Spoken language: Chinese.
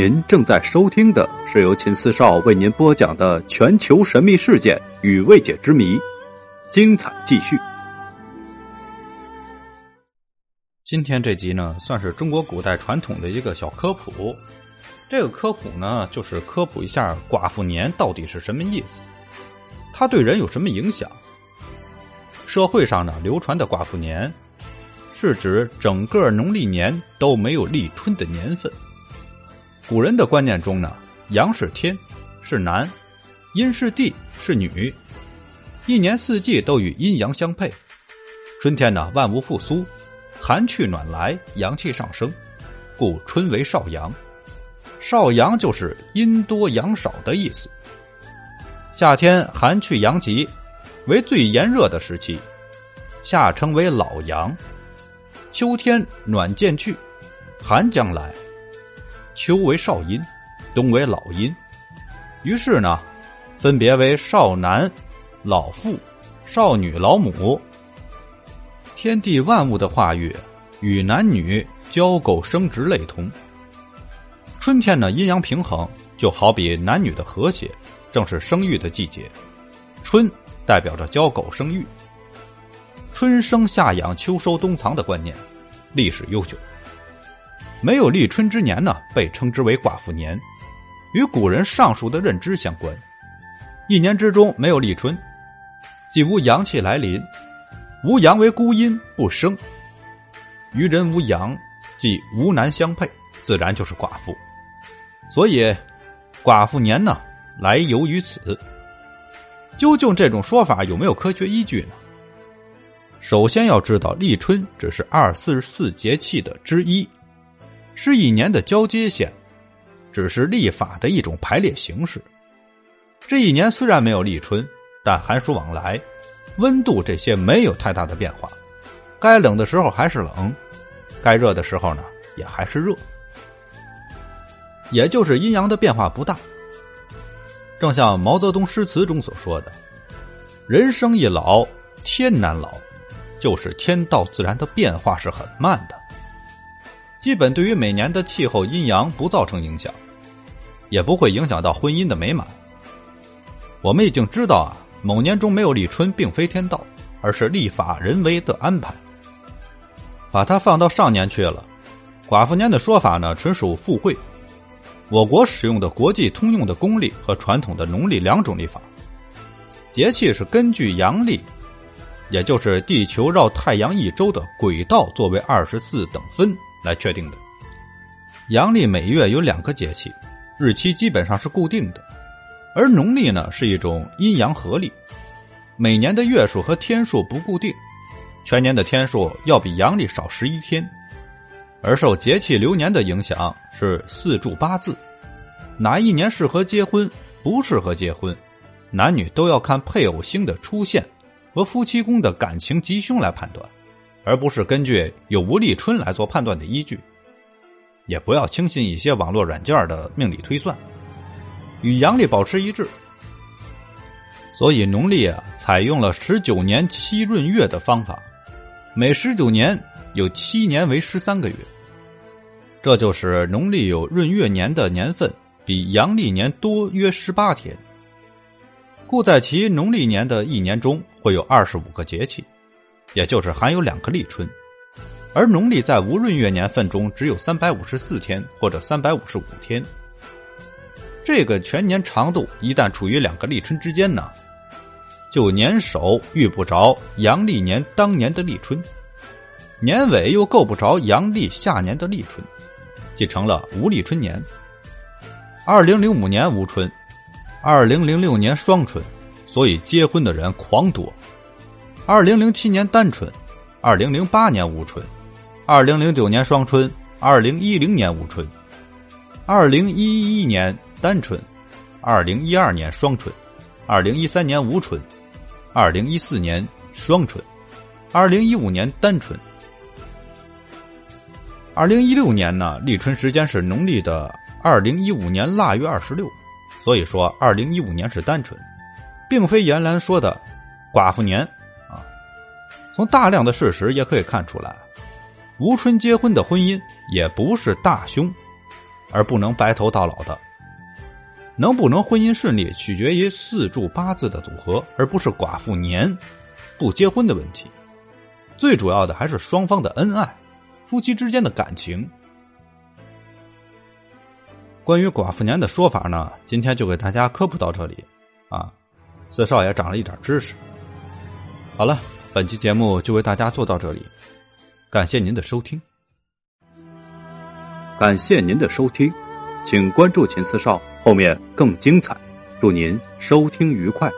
您正在收听的是由秦四少为您播讲的全球神秘事件与未解之谜，精彩继续。今天这集呢，算是中国古代传统的一个小科普。这个科普呢，就是科普一下寡妇年到底是什么意思，它对人有什么影响。社会上呢，流传的寡妇年，是指整个农历年都没有立春的年份。古人的观念中呢，阳是天，是男；阴是地，是女。一年四季都与阴阳相配。春天呢，万物复苏，寒去暖来，阳气上升，故春为少阳。少阳就是阴多阳少的意思。夏天寒去阳极，为最炎热的时期，夏称为老阳。秋天暖渐去，寒将来。秋为少阴，冬为老阴，于是呢，分别为少男、老妇、少女、老母。天地万物的化育与男女交媾生殖类同。春天呢，阴阳平衡，就好比男女的和谐，正是生育的季节。春代表着交媾生育，春生夏养秋收冬藏的观念，历史悠久。没有立春之年呢，被称之为寡妇年，与古人上述的认知相关。一年之中没有立春，既无阳气来临，无阳为孤阴不生，与人无阳，即无男相配，自然就是寡妇。所以，寡妇年呢，来由于此。究竟这种说法有没有科学依据呢？首先要知道，立春只是二四四节气的之一。是一年的交接线，只是历法的一种排列形式。这一年虽然没有立春，但寒暑往来、温度这些没有太大的变化。该冷的时候还是冷，该热的时候呢也还是热，也就是阴阳的变化不大。正像毛泽东诗词中所说的：“人生一老，天难老，就是天道自然的变化是很慢的。”基本对于每年的气候阴阳不造成影响，也不会影响到婚姻的美满。我们已经知道啊，某年中没有立春，并非天道，而是历法人为的安排。把它放到上年去了，寡妇年的说法呢，纯属附会。我国使用的国际通用的公历和传统的农历两种历法，节气是根据阳历，也就是地球绕太阳一周的轨道作为二十四等分。来确定的，阳历每月有两个节气，日期基本上是固定的，而农历呢是一种阴阳合历，每年的月数和天数不固定，全年的天数要比阳历少十一天，而受节气流年的影响是四柱八字，哪一年适合结婚，不适合结婚，男女都要看配偶星的出现和夫妻宫的感情吉凶来判断。而不是根据有无立春来做判断的依据，也不要轻信一些网络软件的命理推算，与阳历保持一致。所以农历啊，采用了十九年七闰月的方法，每十九年有七年为十三个月，这就是农历有闰月年的年份比阳历年多约十八天，故在其农历年的一年中会有二十五个节气。也就是含有两个立春，而农历在无闰月年份中只有三百五十四天或者三百五十五天。这个全年长度一旦处于两个立春之间呢，就年首遇不着阳历年当年的立春，年尾又够不着阳历下年的立春，即成了无立春年。二零零五年无春，二零零六年双春，所以结婚的人狂多。二零零七年单春，二零零八年无春，二零零九年双春，二零一零年无春，二零一一年单春，二零一二年双春，二零一三年无春，二零一四年双春，二零一五年单春，二零一六年呢立春时间是农历的二零一五年腊月二十六，所以说二零一五年是单春，并非严兰说的寡妇年。从大量的事实也可以看出来，吴春结婚的婚姻也不是大凶，而不能白头到老的。能不能婚姻顺利，取决于四柱八字的组合，而不是寡妇年不结婚的问题。最主要的还是双方的恩爱，夫妻之间的感情。关于寡妇年的说法呢，今天就给大家科普到这里，啊，四少爷长了一点知识。好了，本期节目就为大家做到这里，感谢您的收听。感谢您的收听，请关注秦四少，后面更精彩。祝您收听愉快。